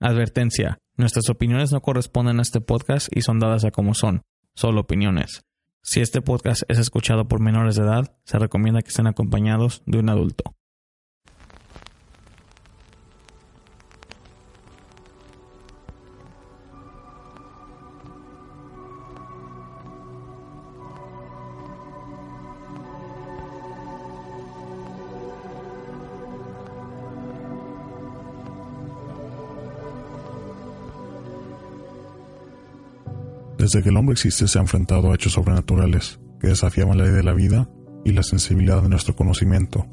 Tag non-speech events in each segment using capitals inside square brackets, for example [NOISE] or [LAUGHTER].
Advertencia. Nuestras opiniones no corresponden a este podcast y son dadas a como son, solo opiniones. Si este podcast es escuchado por menores de edad, se recomienda que estén acompañados de un adulto. Desde que el hombre existe se ha enfrentado a hechos sobrenaturales que desafiaban la ley de la vida y la sensibilidad de nuestro conocimiento.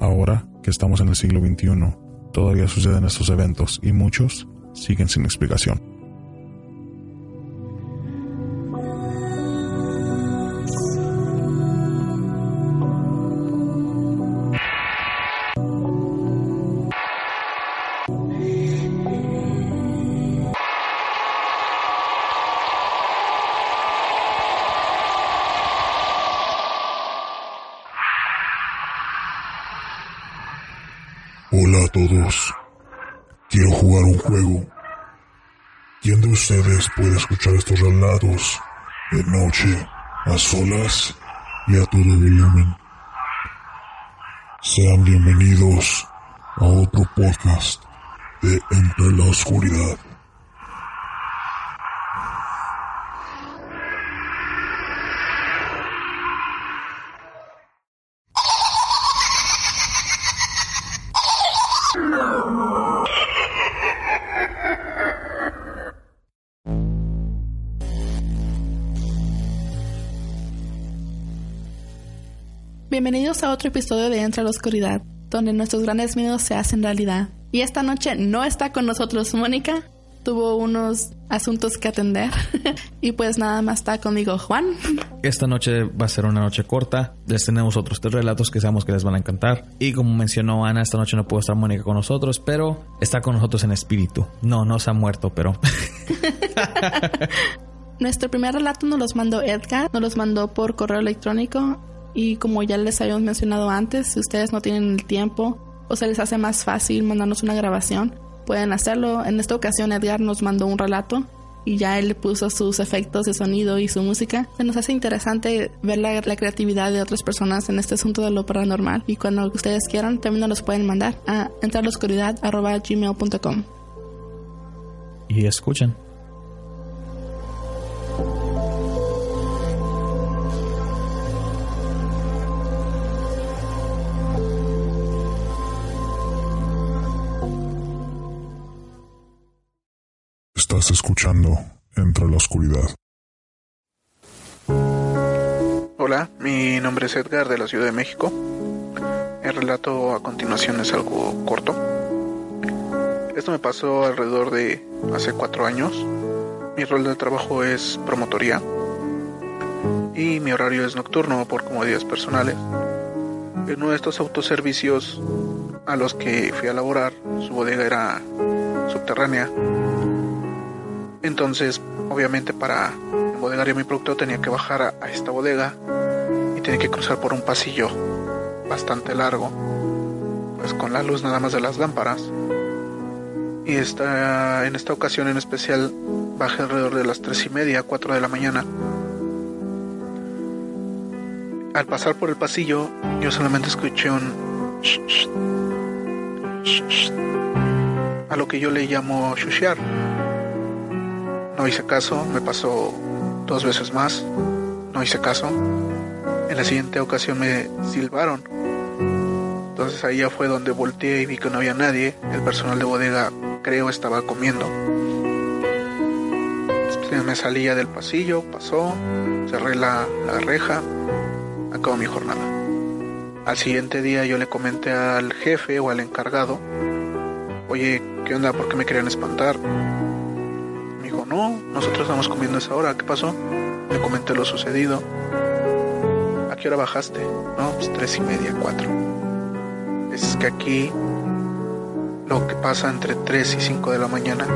Ahora que estamos en el siglo XXI, todavía suceden estos eventos y muchos siguen sin explicación. Puede escuchar estos relatos de noche, a solas y a todo volumen? Sean bienvenidos a otro podcast de Entre la Oscuridad. Bienvenidos a otro episodio de Entra a la Oscuridad, donde nuestros grandes miedos se hacen realidad. Y esta noche no está con nosotros Mónica, tuvo unos asuntos que atender [LAUGHS] y pues nada más está conmigo Juan. Esta noche va a ser una noche corta. Les tenemos otros tres relatos que sabemos que les van a encantar. Y como mencionó Ana, esta noche no puede estar Mónica con nosotros, pero está con nosotros en espíritu. No, no se ha muerto, pero... [LAUGHS] Nuestro primer relato nos los mandó Edgar, nos los mandó por correo electrónico y como ya les habíamos mencionado antes, si ustedes no tienen el tiempo o se les hace más fácil mandarnos una grabación, pueden hacerlo. En esta ocasión Edgar nos mandó un relato y ya él puso sus efectos de sonido y su música. Se nos hace interesante ver la, la creatividad de otras personas en este asunto de lo paranormal y cuando ustedes quieran también nos los pueden mandar a entrarloscuridad.gmail.com y escuchen. Estás escuchando Entre la Oscuridad. Hola, mi nombre es Edgar de la Ciudad de México. El relato a continuación es algo corto. Esto me pasó alrededor de hace cuatro años. Mi rol de trabajo es promotoría y mi horario es nocturno por comodidades personales. En uno de estos autoservicios a los que fui a laborar, su bodega era subterránea entonces, obviamente para embodegar mi producto tenía que bajar a, esta bodega y tenía que cruzar por un pasillo bastante largo, pues con la luz nada más de las lámparas. Y esta, en esta ocasión en especial bajé alrededor de las tres y media, cuatro de la mañana. Al pasar por el pasillo, yo solamente escuché un sh, sh, sh, a lo que yo le llamo shushear. No hice caso, me pasó dos veces más, no hice caso. En la siguiente ocasión me silbaron. Entonces ahí ya fue donde volteé y vi que no había nadie. El personal de bodega creo estaba comiendo. Me salía del pasillo, pasó, cerré la, la reja, acabó mi jornada. Al siguiente día yo le comenté al jefe o al encargado, oye, ¿qué onda? ¿Por qué me querían espantar? No, nosotros estamos comiendo esa hora, ¿qué pasó? Le comenté lo sucedido. ¿A qué hora bajaste? No, pues tres y media, cuatro. Es que aquí lo que pasa entre 3 y 5 de la mañana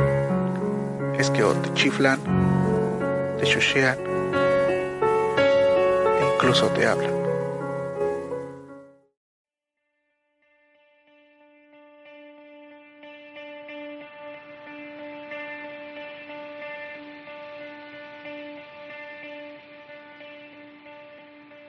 es que te chiflan, te chuchean e incluso te hablan.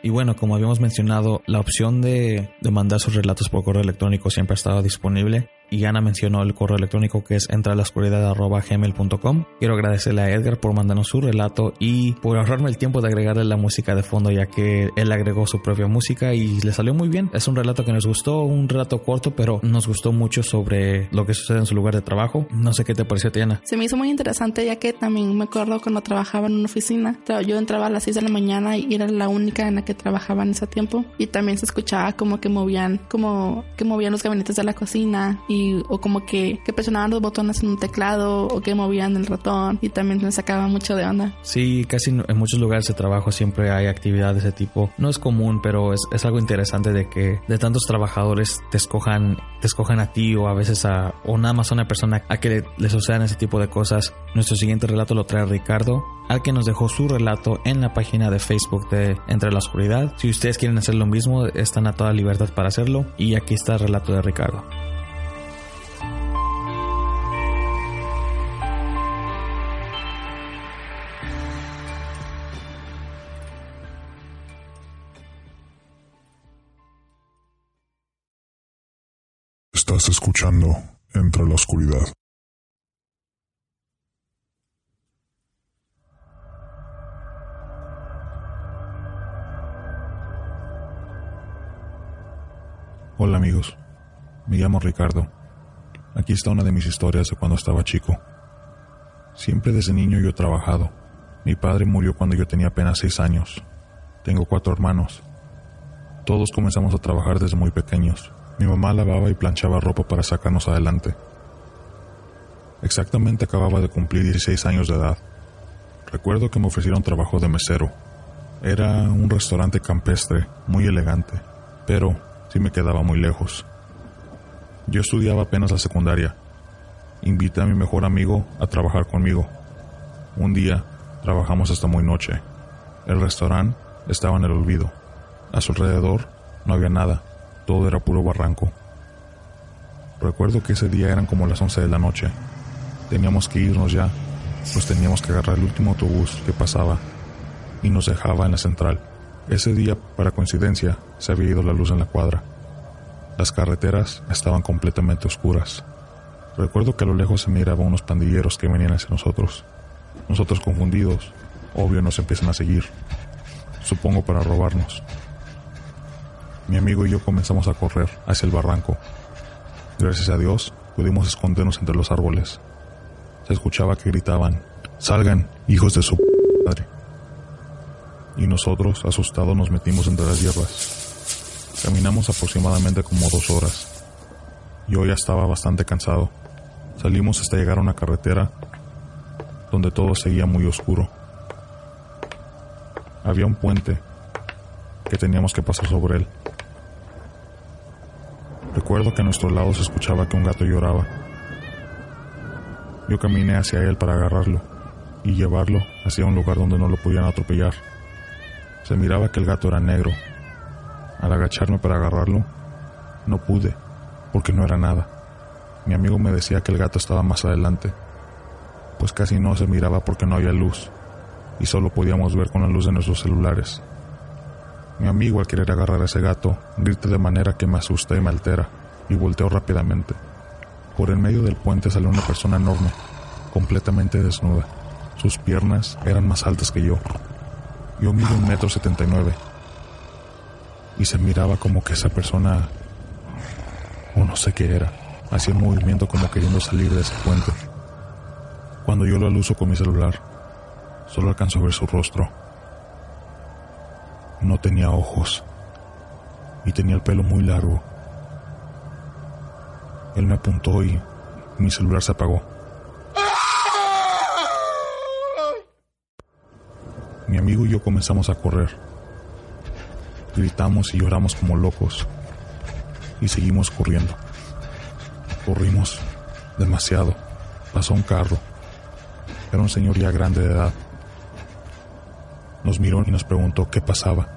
Y bueno, como habíamos mencionado, la opción de, de mandar sus relatos por correo electrónico siempre ha estado disponible y Ana mencionó el correo electrónico que es gmail.com Quiero agradecerle a Edgar por mandarnos su relato y por ahorrarme el tiempo de agregarle la música de fondo ya que él agregó su propia música y le salió muy bien. Es un relato que nos gustó, un relato corto, pero nos gustó mucho sobre lo que sucede en su lugar de trabajo. No sé qué te pareció, Tiana. Se me hizo muy interesante ya que también me acuerdo cuando trabajaba en una oficina. Yo entraba a las 6 de la mañana y era la única en la que trabajaba en ese tiempo y también se escuchaba como que movían, como que movían los gabinetes de la cocina y o como que, que presionaban los botones en un teclado o que movían el ratón y también me sacaba mucho de onda. Sí, casi en muchos lugares de trabajo siempre hay actividad de ese tipo. No es común, pero es, es algo interesante de que de tantos trabajadores te escojan, te escojan a ti o a veces a, o nada más a una persona a que le, le sucedan ese tipo de cosas. Nuestro siguiente relato lo trae Ricardo, al que nos dejó su relato en la página de Facebook de Entre la Oscuridad. Si ustedes quieren hacer lo mismo, están a toda libertad para hacerlo. Y aquí está el relato de Ricardo. Estás escuchando Entre la Oscuridad. Hola amigos, me llamo Ricardo. Aquí está una de mis historias de cuando estaba chico. Siempre desde niño yo he trabajado. Mi padre murió cuando yo tenía apenas seis años. Tengo cuatro hermanos. Todos comenzamos a trabajar desde muy pequeños. Mi mamá lavaba y planchaba ropa para sacarnos adelante. Exactamente acababa de cumplir 16 años de edad. Recuerdo que me ofrecieron trabajo de mesero. Era un restaurante campestre, muy elegante, pero sí me quedaba muy lejos. Yo estudiaba apenas la secundaria. Invité a mi mejor amigo a trabajar conmigo. Un día trabajamos hasta muy noche. El restaurante estaba en el olvido. A su alrededor no había nada todo era puro barranco. Recuerdo que ese día eran como las 11 de la noche. Teníamos que irnos ya, pues teníamos que agarrar el último autobús que pasaba y nos dejaba en la central. Ese día, para coincidencia, se había ido la luz en la cuadra. Las carreteras estaban completamente oscuras. Recuerdo que a lo lejos se miraban unos pandilleros que venían hacia nosotros. Nosotros confundidos, obvio nos empiezan a seguir. Supongo para robarnos. Mi amigo y yo comenzamos a correr hacia el barranco. Gracias a Dios pudimos escondernos entre los árboles. Se escuchaba que gritaban, Salgan, hijos de su madre. Y nosotros, asustados, nos metimos entre las hierbas. Caminamos aproximadamente como dos horas. Yo ya estaba bastante cansado. Salimos hasta llegar a una carretera donde todo seguía muy oscuro. Había un puente que teníamos que pasar sobre él. Recuerdo que a nuestro lado se escuchaba que un gato lloraba. Yo caminé hacia él para agarrarlo y llevarlo hacia un lugar donde no lo podían atropellar. Se miraba que el gato era negro. Al agacharme para agarrarlo, no pude, porque no era nada. Mi amigo me decía que el gato estaba más adelante, pues casi no se miraba porque no había luz, y solo podíamos ver con la luz de nuestros celulares. Mi amigo al querer agarrar a ese gato grita de manera que me asusta y me altera, y volteo rápidamente. Por en medio del puente salió una persona enorme, completamente desnuda. Sus piernas eran más altas que yo. Yo mido un metro setenta y nueve. Y se miraba como que esa persona, o no sé qué era, hacía un movimiento como queriendo salir de ese puente. Cuando yo lo aluso con mi celular, solo alcanzo a ver su rostro no tenía ojos y tenía el pelo muy largo. Él me apuntó y mi celular se apagó. Mi amigo y yo comenzamos a correr. Gritamos y lloramos como locos. Y seguimos corriendo. Corrimos demasiado. Pasó un carro. Era un señor ya grande de edad nos miró y nos preguntó qué pasaba.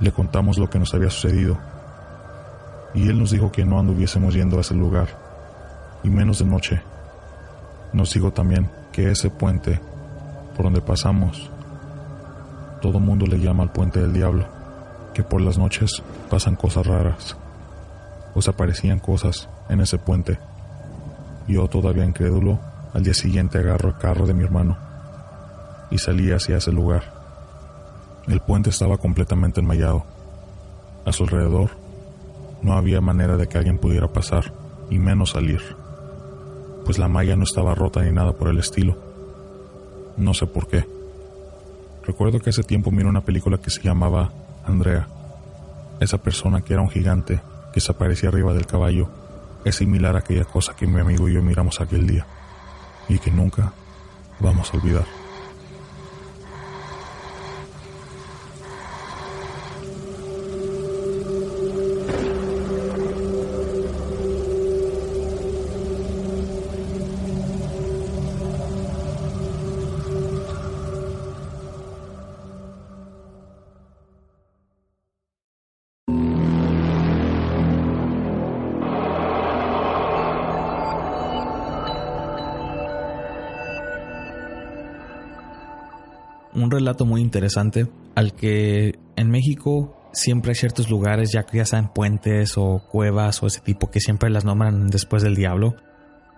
Le contamos lo que nos había sucedido. Y él nos dijo que no anduviésemos yendo a ese lugar, y menos de noche. Nos dijo también que ese puente por donde pasamos, todo mundo le llama el puente del diablo, que por las noches pasan cosas raras, o se aparecían cosas en ese puente. Yo todavía incrédulo, al día siguiente agarro el carro de mi hermano y salí hacia ese lugar. El puente estaba completamente enmayado. A su alrededor no había manera de que alguien pudiera pasar, y menos salir, pues la malla no estaba rota ni nada por el estilo. No sé por qué. Recuerdo que hace tiempo miré una película que se llamaba Andrea. Esa persona que era un gigante que se aparecía arriba del caballo es similar a aquella cosa que mi amigo y yo miramos aquel día y que nunca vamos a olvidar. Relato muy interesante al que en México siempre hay ciertos lugares, ya que ya sean puentes o cuevas o ese tipo que siempre las nombran después del diablo,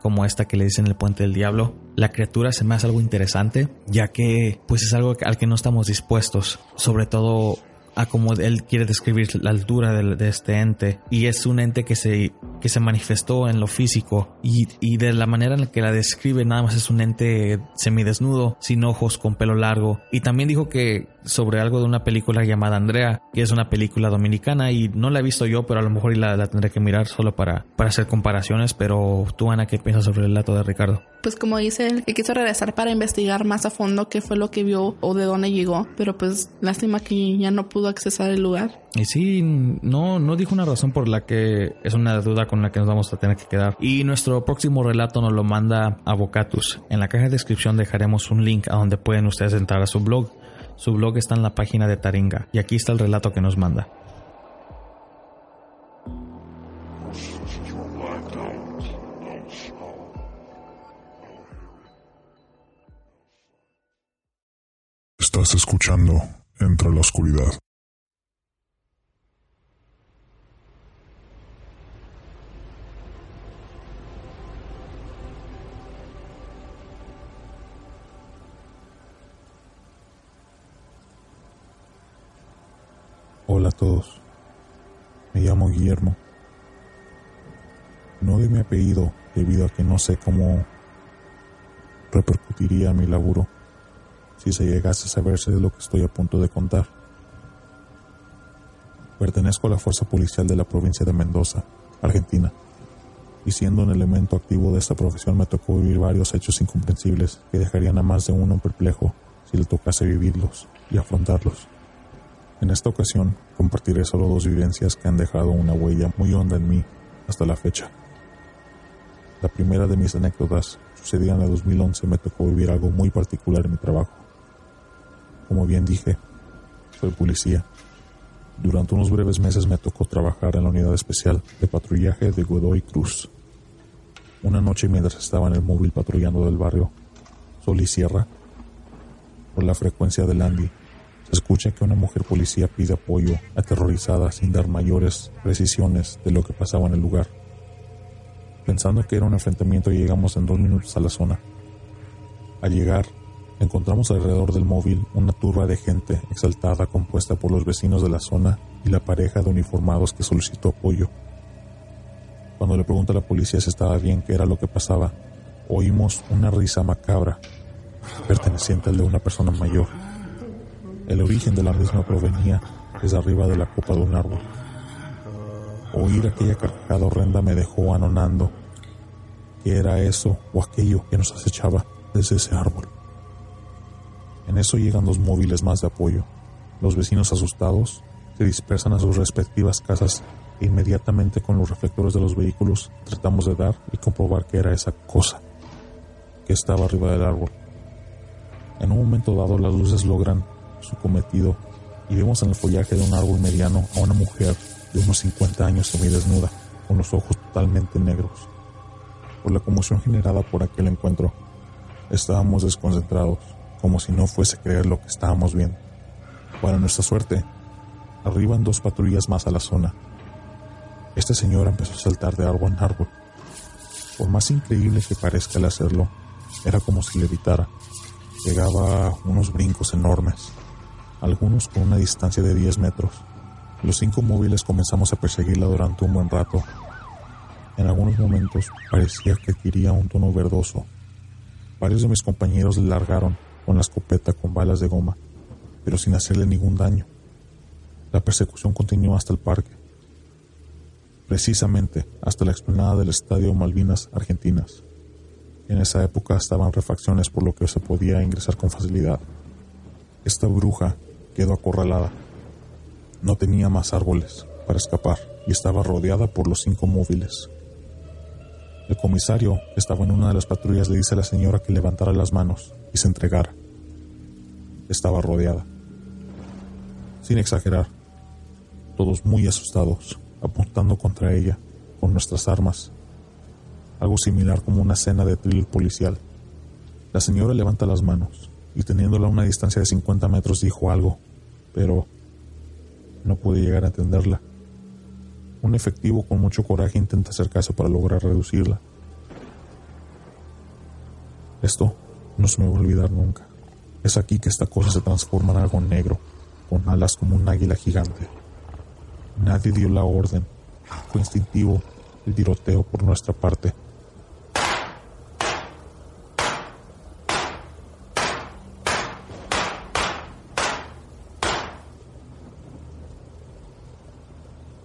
como esta que le dicen el puente del diablo. La criatura se me hace algo interesante, ya que pues es algo al que no estamos dispuestos, sobre todo a como él quiere describir la altura de, este ente. Y es un ente que se, que se manifestó en lo físico. Y, y, de la manera en la que la describe nada más es un ente semidesnudo, sin ojos, con pelo largo. Y también dijo que sobre algo de una película llamada Andrea, que es una película dominicana y no la he visto yo, pero a lo mejor la, la tendré que mirar solo para, para hacer comparaciones, pero tú Ana, ¿qué piensas sobre el relato de Ricardo? Pues como dice él, que quiso regresar para investigar más a fondo qué fue lo que vio o de dónde llegó, pero pues lástima que ya no pudo accesar el lugar. Y sí, no, no dijo una razón por la que es una duda con la que nos vamos a tener que quedar. Y nuestro próximo relato nos lo manda Avocatus. En la caja de descripción dejaremos un link a donde pueden ustedes entrar a su blog. Su blog está en la página de Taringa y aquí está el relato que nos manda. Estás escuchando Entre la Oscuridad. Hola a todos. Me llamo Guillermo. No doy mi apellido debido a que no sé cómo repercutiría mi laburo si se llegase a saberse de lo que estoy a punto de contar. Pertenezco a la Fuerza Policial de la provincia de Mendoza, Argentina, y siendo un elemento activo de esta profesión me tocó vivir varios hechos incomprensibles que dejarían a más de uno perplejo si le tocase vivirlos y afrontarlos. En esta ocasión compartiré solo dos vivencias que han dejado una huella muy honda en mí hasta la fecha. La primera de mis anécdotas sucedía en el 2011 me tocó vivir algo muy particular en mi trabajo. Como bien dije, soy policía. Durante unos breves meses me tocó trabajar en la unidad especial de patrullaje de Godoy Cruz. Una noche mientras estaba en el móvil patrullando del barrio Sol y Sierra, por la frecuencia del Andy, se escucha que una mujer policía pide apoyo, aterrorizada, sin dar mayores precisiones de lo que pasaba en el lugar. Pensando que era un enfrentamiento, llegamos en dos minutos a la zona. Al llegar, encontramos alrededor del móvil una turba de gente exaltada compuesta por los vecinos de la zona y la pareja de uniformados que solicitó apoyo. Cuando le pregunta a la policía si estaba bien qué era lo que pasaba, oímos una risa macabra, perteneciente al de una persona mayor. El origen de la misma provenía desde arriba de la copa de un árbol. Oír aquella carcajada horrenda me dejó anonando. ¿Qué era eso o aquello que nos acechaba desde ese árbol? En eso llegan dos móviles más de apoyo. Los vecinos asustados se dispersan a sus respectivas casas e inmediatamente con los reflectores de los vehículos tratamos de dar y comprobar qué era esa cosa que estaba arriba del árbol. En un momento dado las luces logran su cometido y vemos en el follaje de un árbol mediano a una mujer de unos 50 años semidesnuda, con los ojos totalmente negros. Por la conmoción generada por aquel encuentro, estábamos desconcentrados, como si no fuese creer lo que estábamos viendo. Para nuestra suerte, arriban dos patrullas más a la zona. Esta señora empezó a saltar de árbol en árbol. Por más increíble que parezca el hacerlo, era como si le evitara. Llegaba a unos brincos enormes, algunos con una distancia de 10 metros. Los cinco móviles comenzamos a perseguirla durante un buen rato. En algunos momentos parecía que adquiría un tono verdoso. Varios de mis compañeros le largaron con la escopeta con balas de goma, pero sin hacerle ningún daño. La persecución continuó hasta el parque, precisamente hasta la explanada del Estadio Malvinas Argentinas. En esa época estaban refacciones por lo que se podía ingresar con facilidad. Esta bruja quedó acorralada no tenía más árboles para escapar y estaba rodeada por los cinco móviles. El comisario estaba en una de las patrullas le dice a la señora que levantara las manos y se entregara. Estaba rodeada. Sin exagerar, todos muy asustados, apuntando contra ella con nuestras armas. Algo similar como una escena de thriller policial. La señora levanta las manos y teniéndola a una distancia de 50 metros dijo algo, pero no pude llegar a entenderla. Un efectivo con mucho coraje intenta acercarse para lograr reducirla. Esto no se me va a olvidar nunca. Es aquí que esta cosa se transforma en algo negro, con alas como un águila gigante. Nadie dio la orden. Fue instintivo el tiroteo por nuestra parte.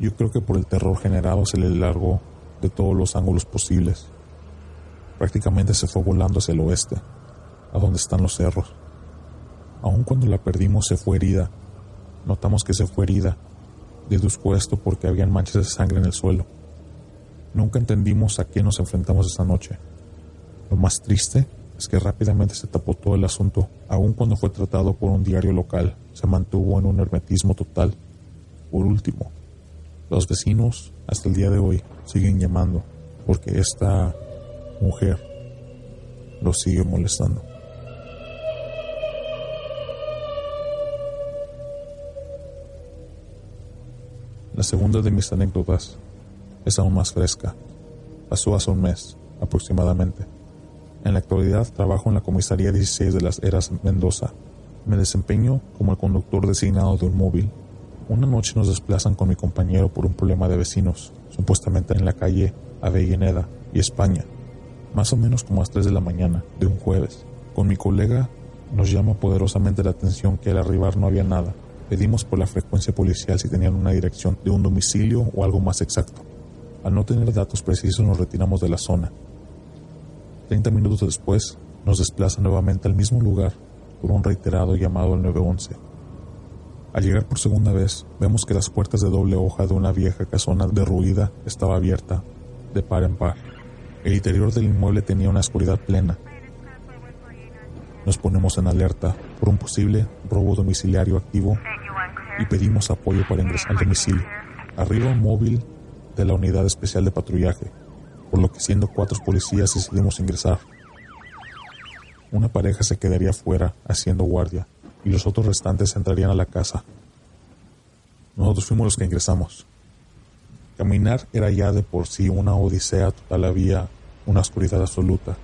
Yo creo que por el terror generado se le largó de todos los ángulos posibles. Prácticamente se fue volando hacia el oeste, a donde están los cerros. Aun cuando la perdimos se fue herida. Notamos que se fue herida. Deduzco esto porque habían manchas de sangre en el suelo. Nunca entendimos a qué nos enfrentamos esa noche. Lo más triste es que rápidamente se tapó todo el asunto, aun cuando fue tratado por un diario local, se mantuvo en un hermetismo total. Por último, los vecinos hasta el día de hoy siguen llamando porque esta mujer los sigue molestando. La segunda de mis anécdotas es aún más fresca. Pasó hace un mes, aproximadamente. En la actualidad trabajo en la comisaría 16 de las Eras Mendoza. Me desempeño como el conductor designado de un móvil una noche nos desplazan con mi compañero por un problema de vecinos, supuestamente en la calle Avellaneda y España, más o menos como a las 3 de la mañana de un jueves. Con mi colega nos llama poderosamente la atención que al arribar no había nada. Pedimos por la frecuencia policial si tenían una dirección de un domicilio o algo más exacto. Al no tener datos precisos nos retiramos de la zona. Treinta minutos después nos desplazan nuevamente al mismo lugar por un reiterado llamado al 911 al llegar por segunda vez, vemos que las puertas de doble hoja de una vieja casona derruida estaba abierta, de par en par. El interior del inmueble tenía una oscuridad plena. Nos ponemos en alerta por un posible robo domiciliario activo y pedimos apoyo para ingresar al domicilio. Arriba móvil de la unidad especial de patrullaje, por lo que siendo cuatro policías decidimos ingresar. Una pareja se quedaría fuera haciendo guardia y los otros restantes entrarían a la casa. Nosotros fuimos los que ingresamos. Caminar era ya de por sí una odisea total, había una oscuridad absoluta.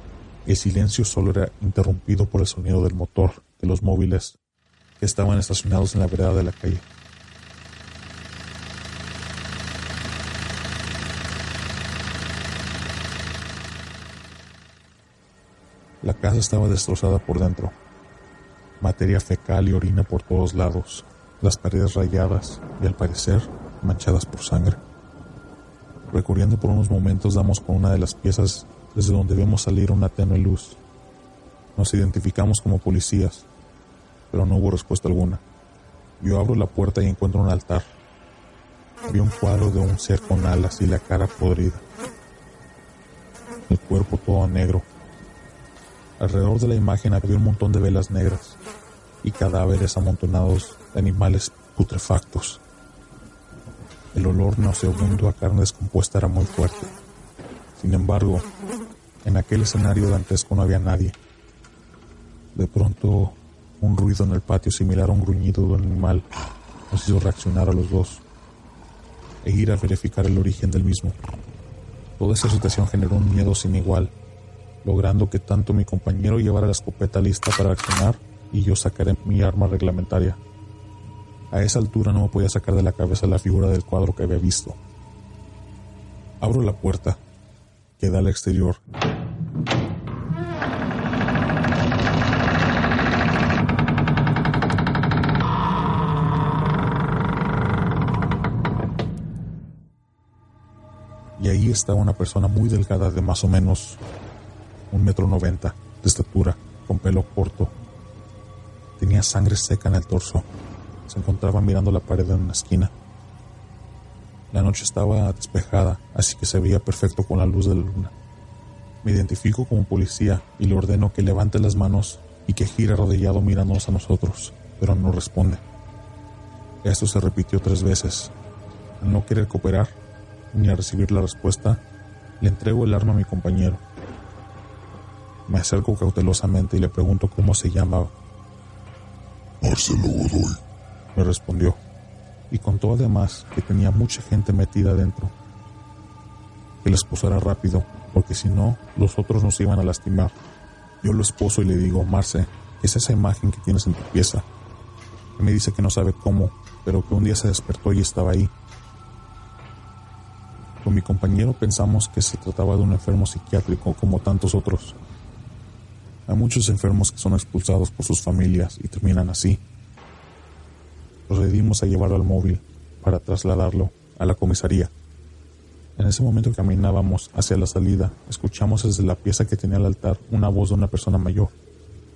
El silencio solo era interrumpido por el sonido del motor de los móviles que estaban estacionados en la vereda de la calle. La casa estaba destrozada por dentro materia fecal y orina por todos lados, las paredes rayadas y al parecer manchadas por sangre. Recorriendo por unos momentos damos con una de las piezas desde donde vemos salir una tenue luz. Nos identificamos como policías, pero no hubo respuesta alguna. Yo abro la puerta y encuentro un altar. Vi un cuadro de un ser con alas y la cara podrida. El cuerpo todo negro, Alrededor de la imagen había un montón de velas negras y cadáveres amontonados de animales putrefactos. El olor nauseabundo a carne descompuesta era muy fuerte. Sin embargo, en aquel escenario dantesco no había nadie. De pronto, un ruido en el patio similar a un gruñido de un animal nos hizo reaccionar a los dos e ir a verificar el origen del mismo. Toda esa situación generó un miedo sin igual, logrando que tanto mi compañero llevara la escopeta lista para accionar y yo sacaré mi arma reglamentaria. A esa altura no me podía sacar de la cabeza la figura del cuadro que había visto. Abro la puerta, que da al exterior, y ahí estaba una persona muy delgada de más o menos un metro noventa de estatura, con pelo corto. Tenía sangre seca en el torso. Se encontraba mirando la pared en una esquina. La noche estaba despejada, así que se veía perfecto con la luz de la luna. Me identifico como policía y le ordeno que levante las manos y que gire arrodillado mirándonos a nosotros, pero no responde. Esto se repitió tres veces. Al no querer cooperar, ni a recibir la respuesta, le entrego el arma a mi compañero. Me acerco cautelosamente y le pregunto cómo se llamaba. Marcelo Godoy, me respondió, y contó además que tenía mucha gente metida adentro. Que les posara rápido, porque si no, los otros nos iban a lastimar. Yo lo esposo y le digo, Marce, ¿qué es esa imagen que tienes en tu pieza? me dice que no sabe cómo, pero que un día se despertó y estaba ahí. Con mi compañero pensamos que se trataba de un enfermo psiquiátrico como tantos otros. Hay muchos enfermos que son expulsados por sus familias y terminan así. Procedimos a llevarlo al móvil para trasladarlo a la comisaría. En ese momento caminábamos hacia la salida, escuchamos desde la pieza que tenía el altar una voz de una persona mayor.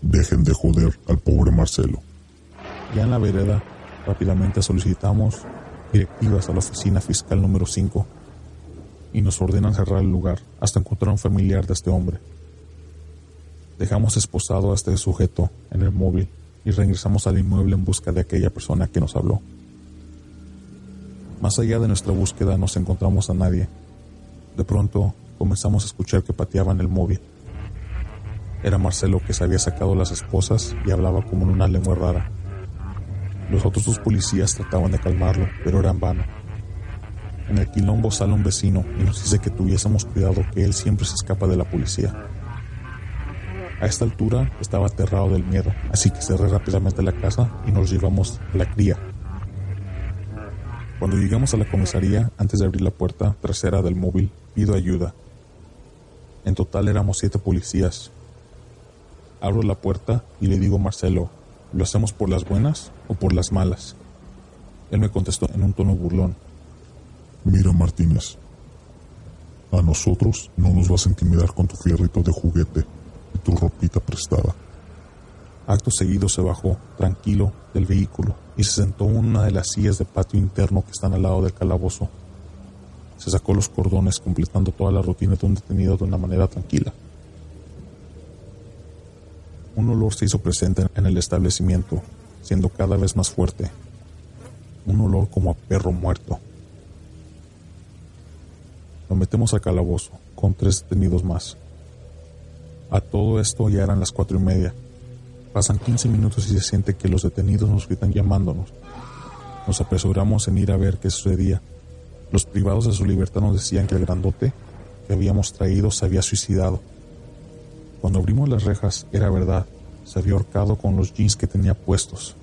Dejen de joder al pobre Marcelo. Ya en la vereda, rápidamente solicitamos directivas a la oficina fiscal número 5 y nos ordenan cerrar el lugar hasta encontrar un familiar de este hombre. Dejamos esposado a este sujeto en el móvil y regresamos al inmueble en busca de aquella persona que nos habló. Más allá de nuestra búsqueda no encontramos a nadie. De pronto comenzamos a escuchar que pateaban el móvil. Era Marcelo que se había sacado las esposas y hablaba como en una lengua rara. Los otros dos policías trataban de calmarlo, pero era en vano. En el quilombo sale un vecino y nos dice que tuviésemos cuidado que él siempre se escapa de la policía. A esta altura estaba aterrado del miedo, así que cerré rápidamente la casa y nos llevamos a la cría. Cuando llegamos a la comisaría, antes de abrir la puerta trasera del móvil, pido ayuda. En total éramos siete policías. Abro la puerta y le digo a Marcelo, ¿lo hacemos por las buenas o por las malas? Él me contestó en un tono burlón, Mira, Martínez, a nosotros no nos vas a intimidar con tu fierrito de juguete tu ropita prestada. Acto seguido se bajó, tranquilo, del vehículo y se sentó en una de las sillas de patio interno que están al lado del calabozo. Se sacó los cordones, completando toda la rutina de un detenido de una manera tranquila. Un olor se hizo presente en el establecimiento, siendo cada vez más fuerte. Un olor como a perro muerto. Lo metemos al calabozo, con tres detenidos más. A todo esto ya eran las cuatro y media. Pasan 15 minutos y se siente que los detenidos nos gritan llamándonos. Nos apresuramos en ir a ver qué sucedía. Los privados de su libertad nos decían que el grandote que habíamos traído se había suicidado. Cuando abrimos las rejas, era verdad, se había ahorcado con los jeans que tenía puestos.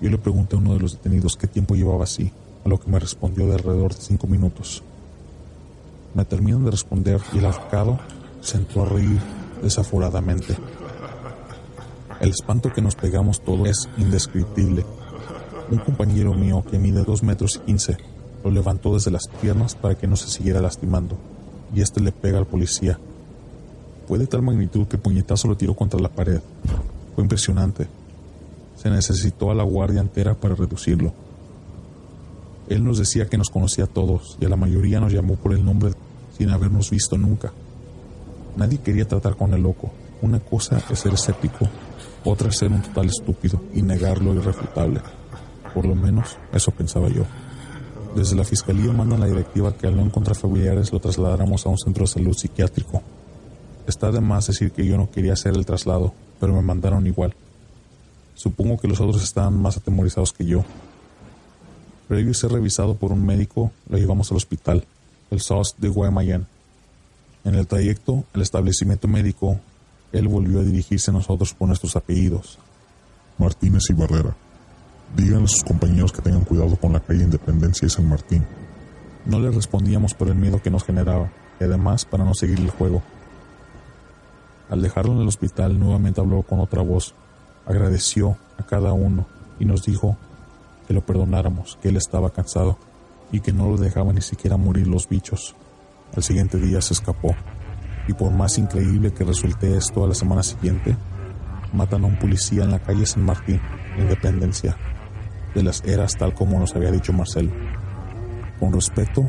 Yo le pregunté a uno de los detenidos qué tiempo llevaba así, a lo que me respondió de alrededor de cinco minutos. Me terminan de responder y el ahorcado se a reír desaforadamente. El espanto que nos pegamos todo es indescriptible. Un compañero mío que mide dos metros y quince lo levantó desde las piernas para que no se siguiera lastimando, y este le pega al policía. Fue de tal magnitud que puñetazo lo tiró contra la pared. Fue impresionante. Se necesitó a la guardia entera para reducirlo. Él nos decía que nos conocía a todos y a la mayoría nos llamó por el nombre sin habernos visto nunca. Nadie quería tratar con el loco. Una cosa es ser escéptico, otra es ser un total estúpido y negar lo irrefutable. Por lo menos eso pensaba yo. Desde la fiscalía mandan la directiva que al no encontrar familiares lo trasladáramos a un centro de salud psiquiátrico. Está de más decir que yo no quería hacer el traslado, pero me mandaron igual. Supongo que los otros estaban más atemorizados que yo, Previo a ser revisado por un médico, lo llevamos al hospital, el SOS de Guaymallén. En el trayecto al establecimiento médico, él volvió a dirigirse a nosotros por nuestros apellidos. Martínez y Barrera. Díganle a sus compañeros que tengan cuidado con la calle Independencia y San Martín. No le respondíamos por el miedo que nos generaba y además para no seguir el juego. Al dejarlo en el hospital nuevamente habló con otra voz, agradeció a cada uno y nos dijo que lo perdonáramos, que él estaba cansado y que no lo dejaba ni siquiera morir los bichos. Al siguiente día se escapó y por más increíble que resulte esto a la semana siguiente, matan a un policía en la calle San Martín, Independencia, de las eras tal como nos había dicho Marcelo. Con respecto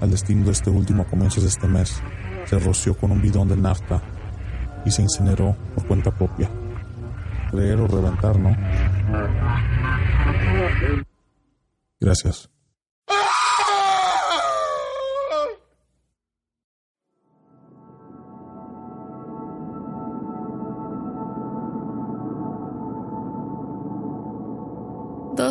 al destino de este último a comienzos de este mes, se roció con un bidón de nafta y se incineró por cuenta propia. Creer o reventar, ¿no? Gracias.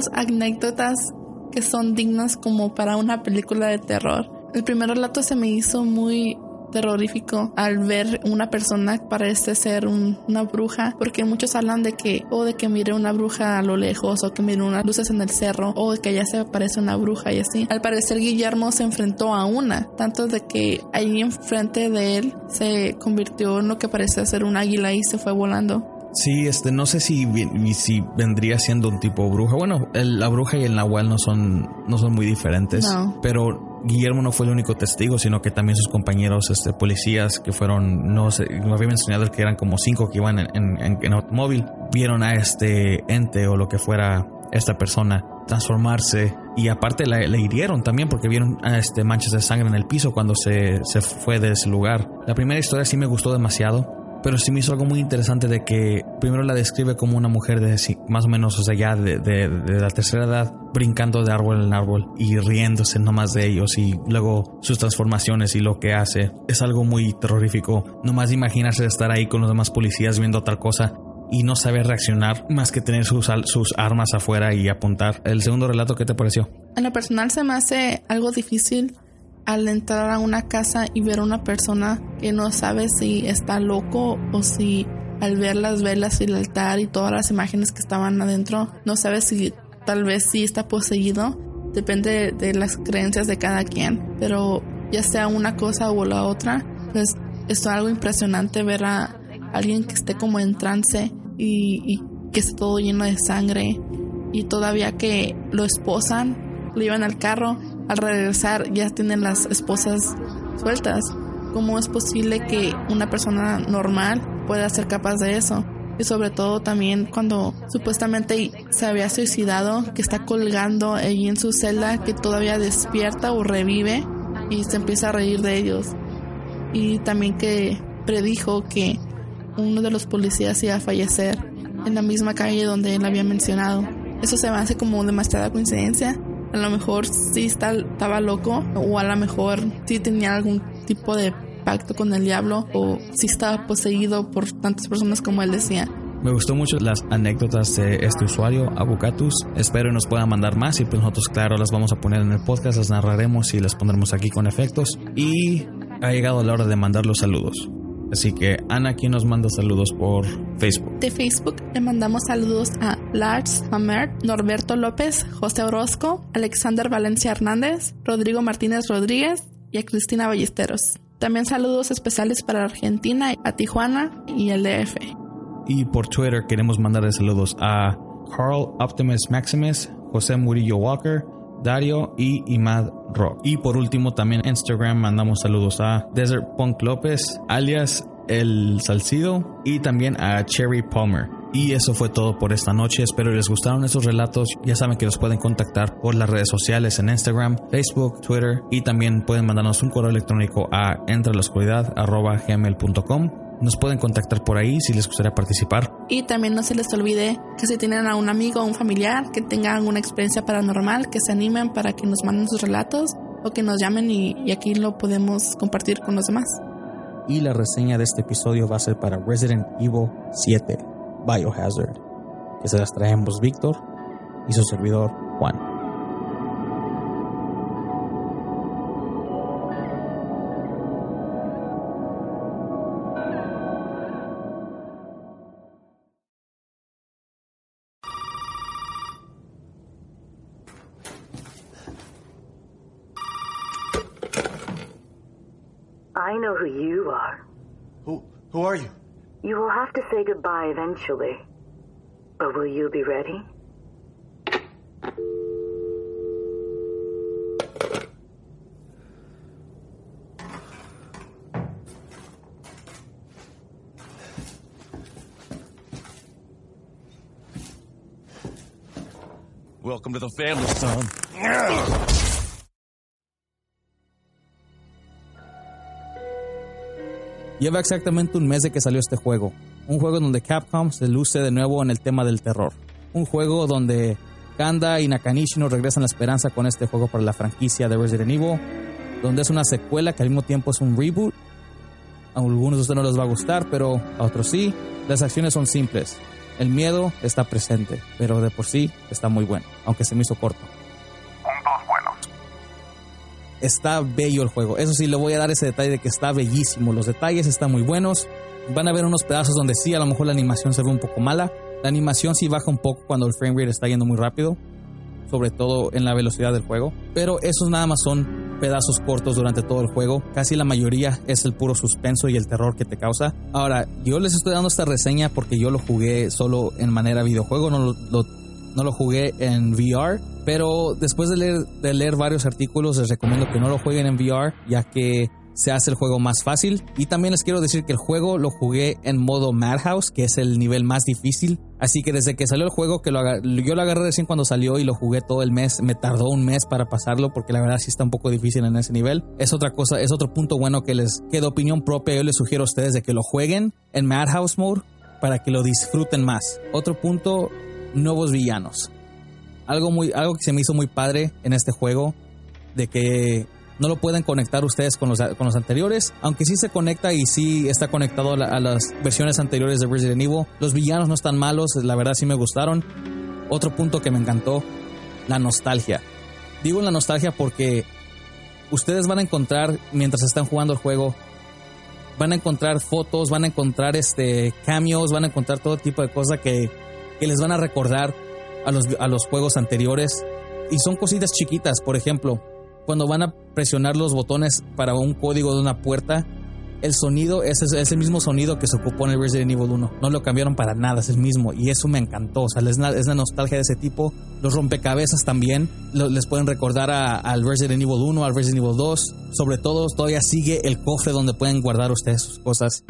Dos anécdotas que son dignas como para una película de terror. El primer relato se me hizo muy terrorífico al ver una persona parece ser una bruja porque muchos hablan de que o de que mire una bruja a lo lejos o que mire unas luces en el cerro o de que ya se parece una bruja y así al parecer Guillermo se enfrentó a una tanto de que ahí enfrente de él se convirtió en lo que parece ser un águila y se fue volando Sí, este, no sé si, si vendría siendo un tipo bruja. Bueno, la bruja y el nahual no son, no son muy diferentes. Pero Guillermo no fue el único testigo, sino que también sus compañeros este, policías que fueron, no sé, me había mencionado que eran como cinco que iban en, en, automóvil, vieron a este ente o lo que fuera esta persona transformarse y aparte le, hirieron también porque vieron este, manchas de sangre en el piso cuando se, se fue de ese lugar. La primera historia sí me gustó demasiado pero sí me hizo algo muy interesante de que primero la describe como una mujer de más o menos, o ya de, de, la tercera edad, brincando de árbol en árbol y riéndose nomás de ellos y luego sus transformaciones y lo que hace. Es algo muy terrorífico. Nomás imaginarse estar ahí con los demás policías viendo tal cosa y no saber reaccionar más que tener sus, sus armas afuera y apuntar. El segundo relato, ¿qué te pareció? En lo personal se me hace algo difícil al entrar a una casa y ver a una persona que no sabe si está loco o si al ver las velas y el altar y todas las imágenes que estaban adentro, no sabe si tal vez sí está poseído. Depende de, las creencias de cada quien. Pero ya sea una cosa o la otra, pues es algo impresionante ver a alguien que esté como en trance y, y que esté todo lleno de sangre y todavía que lo esposan, lo llevan al carro al regresar ya tienen las esposas sueltas. ¿Cómo es posible que una persona normal pueda ser capaz de eso? Y sobre todo también cuando supuestamente se había suicidado, que está colgando ahí en su celda, que todavía despierta o revive y se empieza a reír de ellos. Y también que predijo que uno de los policías iba a fallecer en la misma calle donde él había mencionado. Eso se me hace como demasiada coincidencia a lo mejor sí estaba loco o a lo mejor sí tenía algún tipo de pacto con el diablo o sí estaba poseído por tantas personas como él decía. Me gustó mucho las anécdotas de este usuario, Abucatus. Espero nos puedan mandar más y pues nosotros, claro, las vamos a poner en el podcast, las narraremos y las pondremos aquí con efectos. Y ha llegado la hora de mandar los saludos. Así que Ana aquí nos manda saludos por Facebook. De Facebook le mandamos saludos a Lars Hammer, Norberto López, José Orozco, Alexander Valencia Hernández, Rodrigo Martínez Rodríguez y a Cristina Ballesteros. También saludos especiales para Argentina, a Tijuana y el DF. Y por Twitter queremos mandarle saludos a Carl Optimus Maximus, José Murillo Walker, Dario y Imad Y por último también en Instagram mandamos saludos a Desert Punk López, alias El Salcido y también a Cherry Palmer. Y eso fue todo por esta noche. Espero les gustaron esos relatos. Ya saben que los pueden contactar por las redes sociales en Instagram, Facebook, Twitter y también pueden mandarnos un correo electrónico a entrelascuridad.gmail.com nos pueden contactar por ahí si les gustaría participar. Y también no se les olvide que si tienen a un amigo o un familiar que tengan una experiencia paranormal, que se animen para que nos manden sus relatos o que nos llamen y, aquí lo podemos compartir con los demás. Y la reseña de este episodio va a ser para Resident Evil 7 Biohazard, que se las traemos Víctor y su servidor Juan. I know who you are. Who, who are you? You will have to say goodbye eventually. But will you be ready? Welcome to the family, son. Lleva exactamente un mes de que salió este juego. Un juego donde Capcom se luce de nuevo en el tema del terror. Un juego donde Kanda y Nakanishi nos regresan la esperanza con este juego para la franquicia de Resident Evil. Donde es una secuela que al mismo tiempo es un reboot. A algunos de ustedes no les va a gustar, pero a otros sí. Las acciones son simples. El miedo está presente, pero de por sí está muy bueno, aunque se me hizo corto. Está bello el juego. Eso sí, le voy a dar ese detalle de que está bellísimo. Los detalles están muy buenos. Van a ver unos pedazos donde sí, a lo mejor la animación se ve un poco mala. La animación sí baja un poco cuando el frame rate está yendo muy rápido, sobre todo en la velocidad del juego. Pero esos nada más son pedazos cortos durante todo el juego. Casi la mayoría es el puro suspenso y el terror que te causa. Ahora, yo les estoy dando esta reseña porque yo lo jugué solo en manera videojuego, no lo, no lo jugué en VR. Pero después de leer, varios artículos, les recomiendo que no lo jueguen en VR, ya que se hace el juego más fácil. Y también les quiero decir que el juego lo jugué en modo Madhouse, que es el nivel más difícil. Así que desde que salió el juego, que lo yo lo agarré recién cuando salió y lo jugué todo el mes, me tardó un mes para pasarlo porque la verdad sí está un poco difícil en ese nivel. Es otra cosa, es otro punto bueno que les queda opinión propia. Yo les sugiero a ustedes de que lo jueguen en Madhouse Mode para que lo disfruten más. Otro punto, nuevos villanos. Algo, muy, algo que se me hizo muy padre en este juego, de que no lo pueden conectar ustedes con los, con los anteriores, aunque sí se conecta y sí está conectado a, las versiones anteriores de Resident Evil. Los villanos no están malos, la verdad sí me gustaron. Otro punto que me encantó, la nostalgia. Digo la nostalgia porque ustedes van a encontrar, mientras están jugando el juego, van a encontrar fotos, van a encontrar este cameos, van a encontrar todo tipo de cosas que, que les van a recordar a los, a los juegos anteriores. Y son cositas chiquitas, por ejemplo, cuando van a presionar los botones para un código de una puerta, el sonido es, el mismo sonido que se ocupó en el Resident Evil 1. No lo cambiaron para nada, es el mismo. Y eso me encantó. O sea, es una, nostalgia de ese tipo. Los rompecabezas también les pueden recordar al Resident Evil 1, al Resident Evil 2. Sobre todo, todavía sigue el cofre donde pueden guardar ustedes sus cosas.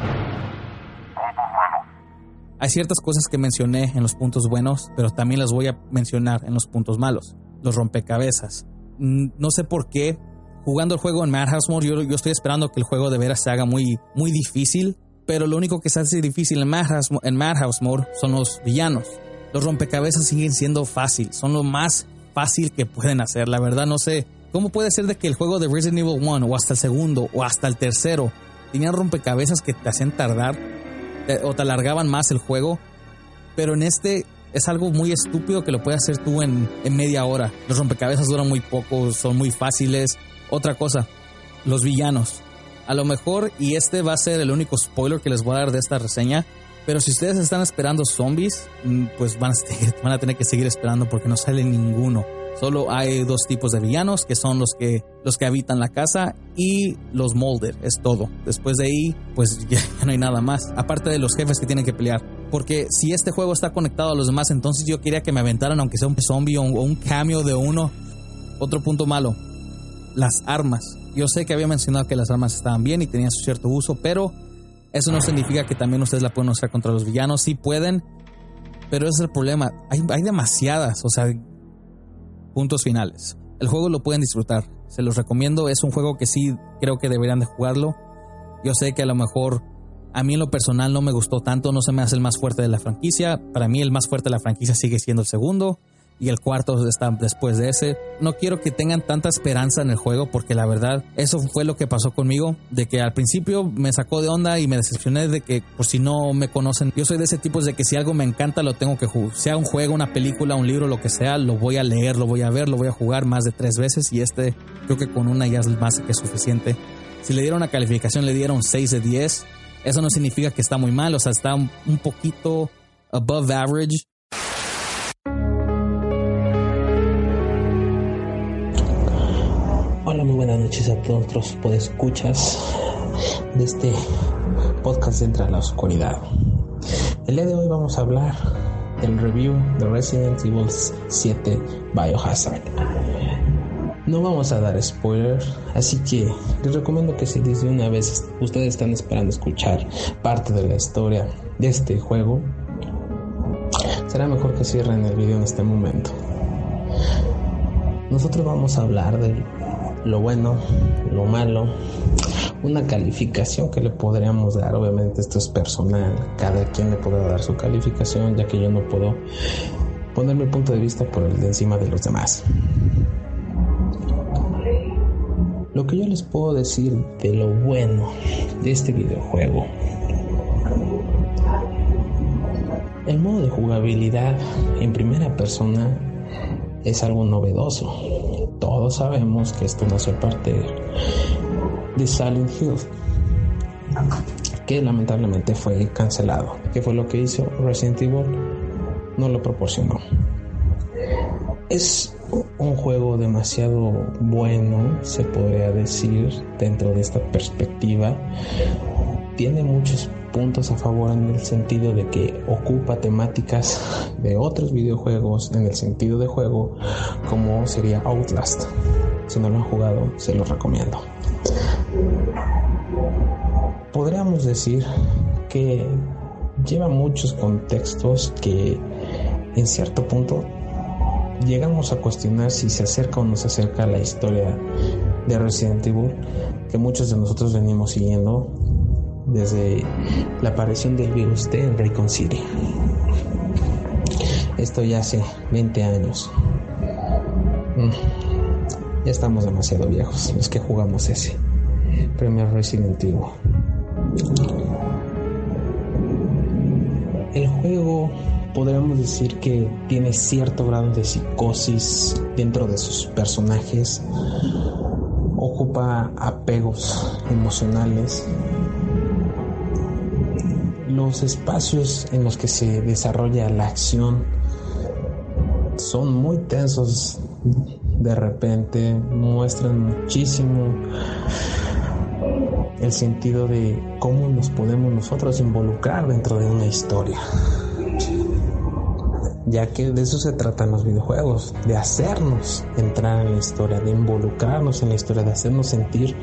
Hay ciertas cosas que mencioné en los puntos buenos, pero también las voy a mencionar en los puntos malos. Los rompecabezas no sé por qué. Jugando el juego en Madhouse Mode, yo, yo, estoy esperando que el juego de veras se haga muy, muy difícil. Pero lo único que se hace difícil en Madhouse, en Madhouse son los villanos. Los rompecabezas siguen siendo fácil. Son lo más fácil que pueden hacer. La verdad, no sé. ¿Cómo puede ser de que el juego de Resident Evil 1 o hasta el segundo o hasta el tercero tenían rompecabezas que te hacían tardar o te alargaban más el juego? Pero en este es algo muy estúpido que lo puedes hacer tú en, media hora. Los rompecabezas duran muy poco, son muy fáciles. Otra cosa, los villanos. A lo mejor, y este va a ser el único spoiler que les voy a dar de esta reseña, pero si ustedes están esperando zombies, mm, pues van a [LAUGHS] tener que seguir esperando porque no sale ninguno. Solo hay dos tipos de villanos que son los que, los que habitan la casa y los molder, es todo. Después de ahí, pues [LAUGHS] ya, no hay nada más. Aparte de los jefes que tienen que pelear. Porque si este juego está conectado a los demás, entonces yo quería que me aventaran aunque sea un zombie o un, cambio de uno. Otro punto malo, las armas. Yo sé que había mencionado que las armas estaban bien y tenían su cierto uso, pero eso no significa que también ustedes la pueden usar contra los villanos. Sí pueden, pero ese es el problema. Hay, hay demasiadas, o sea, puntos finales. El juego lo pueden disfrutar, se los recomiendo, es un juego que sí creo que deberían de jugarlo. Yo sé que a lo mejor a mí en lo personal no me gustó tanto, no se me hace el más fuerte de la franquicia. Para mí el más fuerte de la franquicia sigue siendo el segundo y el cuarto está después de ese. No quiero que tengan tanta esperanza en el juego porque la verdad eso fue lo que pasó conmigo, de que al principio me sacó de onda y me decepcioné de que por si no me conocen, yo soy de ese tipo de que si algo me encanta lo tengo que jugar, sea un juego, una película, un libro, lo que sea, lo voy a leer, lo voy a ver, lo voy a jugar más de tres veces y este creo que con una ya es más que suficiente. Si le dieron una calificación le dieron 6 de 10, eso no significa que está muy mal, o sea, está un poquito above average Muy buenas noches a todos los podescuchas. de este podcast Entra a la Oscuridad. El día de hoy vamos a hablar del review de Resident Evil 7 Biohazard. No vamos a dar spoiler, así que les recomiendo que si desde una vez ustedes están esperando escuchar parte de la historia de este juego, será mejor que cierren el video en este momento. Nosotros vamos a hablar de lo bueno, lo malo, una calificación que le podríamos dar. Obviamente esto es personal, cada quien le podrá dar su calificación, ya que yo no puedo poner mi punto de vista por el de encima de los demás. Lo que yo les puedo decir de lo bueno de este videojuego. El modo de jugabilidad en primera persona es algo novedoso. Todos sabemos que esto no hace parte de Silent Hill, que lamentablemente fue cancelado. ¿Qué fue lo que hizo Resident Evil? No lo proporcionó. Es un juego demasiado bueno, se podría decir, dentro de esta perspectiva. Tiene muchos puntos a favor en el sentido de que ocupa temáticas de otros videojuegos en el sentido de juego como sería Outlast. Si no lo han jugado, se lo recomiendo. Podríamos decir que lleva muchos contextos que en cierto punto llegamos a cuestionar si se acerca o no se acerca a la historia de Resident Evil que muchos de nosotros venimos siguiendo desde la aparición del virus en Raycon. Esto ya hace 20 años. Mm, ya estamos demasiado viejos los que jugamos ese primer Resident Evil. El juego podríamos decir que tiene cierto grado de psicosis dentro de sus personajes, ocupa apegos emocionales. Los espacios en los que se desarrolla la acción son muy tensos de repente, muestran muchísimo el sentido de cómo nos podemos nosotros involucrar dentro de una historia. Ya que de eso se tratan los videojuegos, de hacernos entrar en la historia, de involucrarnos en la historia, de hacernos sentir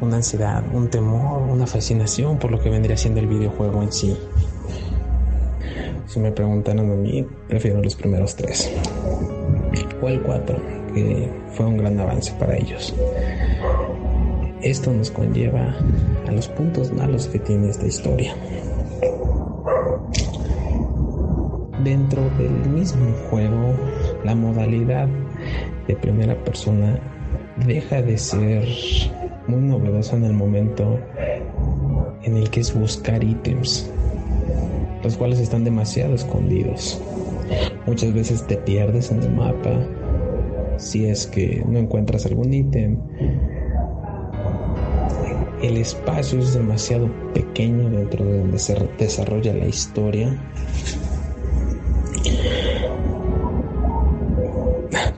una ansiedad, un temor, una fascinación por lo que vendría siendo el videojuego en sí. Si me preguntaron a mí, prefiero los primeros tres. O el cuatro, que fue un gran avance para ellos. Esto nos conlleva a los puntos malos que tiene esta historia dentro del mismo juego, la modalidad de primera persona deja de ser muy novedosa en el momento en el que es buscar ítems, los cuales están demasiado escondidos. Muchas veces te pierdes en el mapa si es que no encuentras algún ítem. El espacio es demasiado pequeño dentro de donde se desarrolla la historia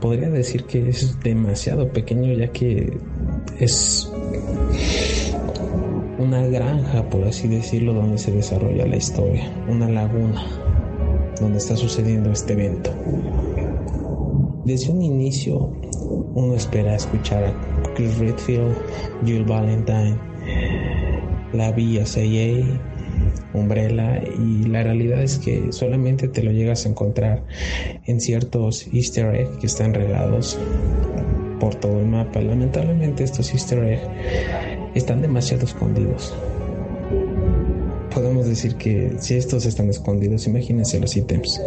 podría decir que es demasiado pequeño ya que es una granja, por así decirlo, donde se desarrolla la historia, una laguna donde está sucediendo este evento. Desde un inicio uno espera escuchar a Chris Redfield, Jill Valentine, la CIA Umbrella y la realidad es que solamente te lo llegas a encontrar en ciertos easter eggs que están regados por todo el mapa. Lamentablemente estos easter eggs están demasiado escondidos. Podemos decir que si estos están escondidos, imagínense los ítems.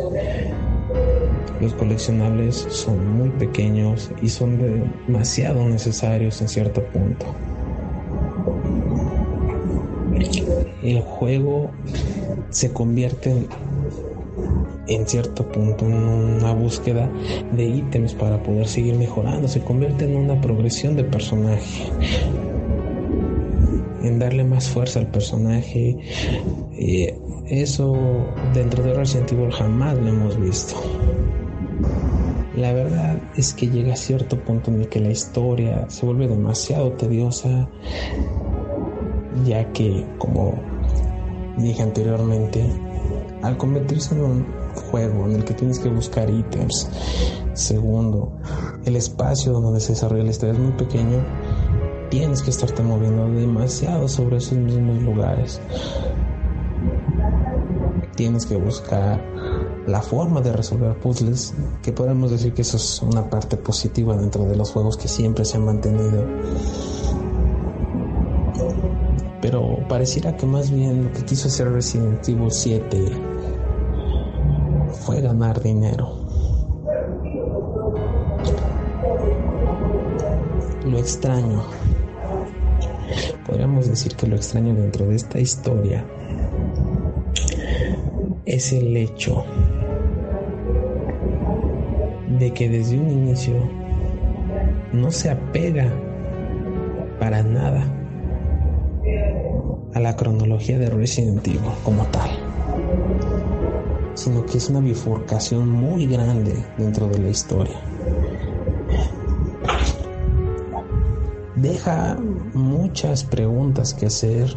Los coleccionables son muy pequeños y son demasiado necesarios en cierto punto el juego se convierte en, cierto punto en una búsqueda de ítems para poder seguir mejorando, se convierte en una progresión de personaje, en darle más fuerza al personaje. Eh, eso dentro de Resident Evil jamás lo hemos visto. La verdad es que llega a cierto punto en el que la historia se vuelve demasiado tediosa ya que, como dije anteriormente, al convertirse en un juego en el que tienes que buscar ítems, segundo, el espacio donde se desarrolla la historia es muy pequeño, tienes que estarte moviendo demasiado sobre esos mismos lugares. Tienes que buscar la forma de resolver puzzles, que podemos decir que eso es una parte positiva dentro de los juegos que siempre se han mantenido. Pero pareciera que más bien lo que quiso hacer Resident Evil 7 fue ganar dinero. Lo extraño. Decir que lo extraño dentro de esta historia es el hecho de que desde un inicio no se apega para nada a la cronología de Resident Evil como tal, sino que es una bifurcación muy grande dentro de la historia. Deja muchas preguntas que hacer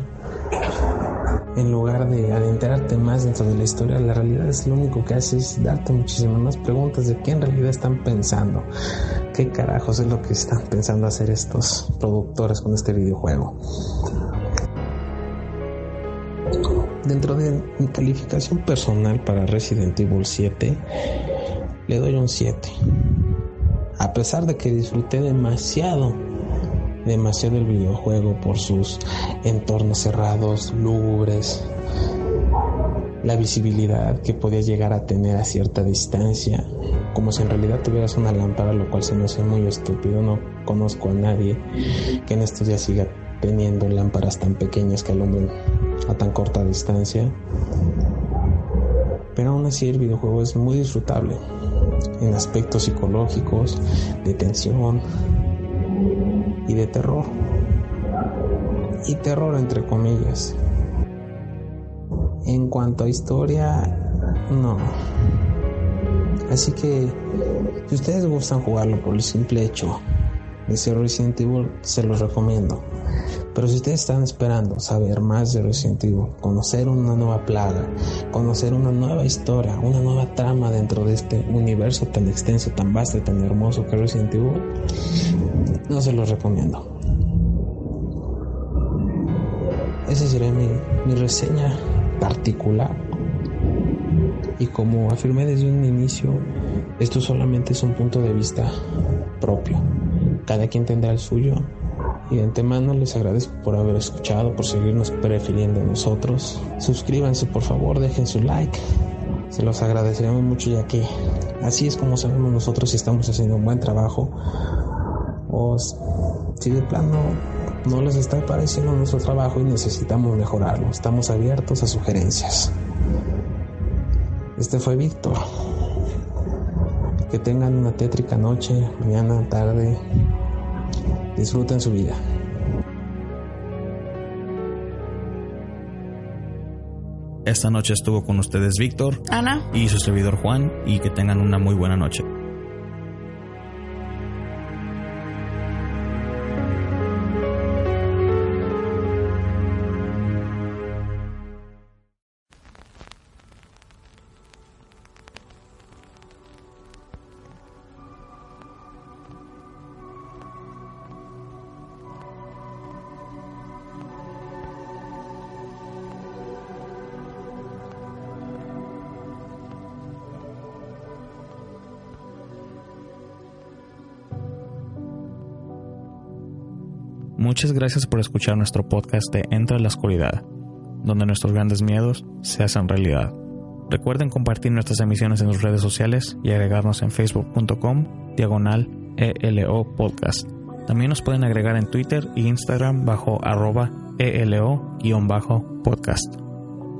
en lugar de adentrarte más dentro de la historia, la realidad es lo único que hace es darte muchísimas más preguntas de qué en realidad están pensando, qué carajos es lo que están pensando hacer estos productores con este videojuego. Dentro de mi calificación personal para Resident Evil 7, le doy un 7. A pesar de que disfruté demasiado demasiado el videojuego por sus entornos cerrados, lúgubres, la visibilidad que podía llegar a tener a cierta distancia, como si en realidad tuvieras una lámpara, lo cual se me hace muy estúpido. No conozco a nadie que en estos días siga teniendo lámparas tan pequeñas que alumbren a tan corta distancia. Pero aún así el videojuego es muy disfrutable en aspectos psicológicos, de tensión, y de terror. Y terror entre comillas. En cuanto a historia, no. Así que, si ustedes gustan jugarlo por el simple hecho de ser Resident Evil, se los recomiendo. Pero si ustedes están esperando saber más de Resident Evil, conocer una nueva plaga, conocer una nueva historia, una nueva trama dentro de este universo tan extenso, tan vasto y tan hermoso que es Resident Evil, no se los recomiendo. Esa sería mi, mi reseña particular. Y como afirmé desde un inicio, esto solamente es un punto de vista propio. Cada quien tendrá el suyo. Y de antemano les agradezco por haber escuchado, por seguirnos prefiriendo a nosotros. Suscríbanse por favor, dejen su like. Se los agradeceremos mucho ya que así es como sabemos nosotros si estamos haciendo un buen trabajo si de plano no les está pareciendo nuestro trabajo y necesitamos mejorarlo. Estamos abiertos a sugerencias. Este fue Víctor. Que tengan una tétrica noche, mañana, tarde. Disfruten su vida. Esta noche estuvo con ustedes Víctor, Ana y su servidor Juan y que tengan una muy buena noche. Muchas gracias por escuchar nuestro podcast de Entra en la Oscuridad, donde nuestros grandes miedos se hacen realidad. Recuerden compartir nuestras emisiones en sus redes sociales y agregarnos en facebook.com diagonal ELO podcast. También nos pueden agregar en Twitter e Instagram bajo arroba ELO-podcast.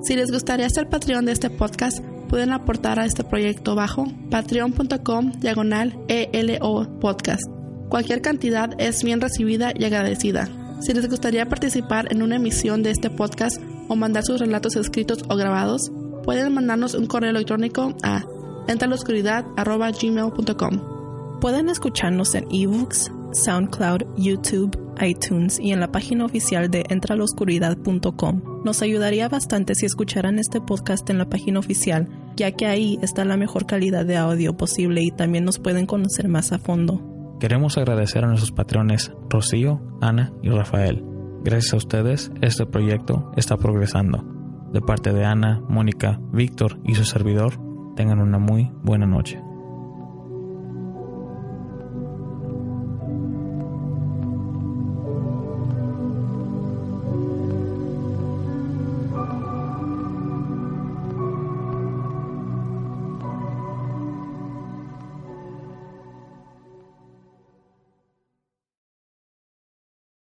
Si les gustaría ser Patreon de este podcast, pueden aportar a este proyecto bajo patreon.com diagonal ELO podcast. Cualquier cantidad es bien recibida y agradecida. Si les gustaría participar en una emisión de este podcast o mandar sus relatos escritos o grabados, pueden mandarnos un correo electrónico a entraloscuridad.gmail.com Pueden escucharnos en ebooks, SoundCloud, YouTube, iTunes y en la página oficial de entraloscuridad.com. Nos ayudaría bastante si escucharan este podcast en la página oficial, ya que ahí está la mejor calidad de audio posible y también nos pueden conocer más a fondo. Queremos agradecer a nuestros patrones Rocío, Ana y Rafael. Gracias a ustedes, este proyecto está progresando. De parte de Ana, Mónica, Víctor y su servidor, tengan una muy buena noche.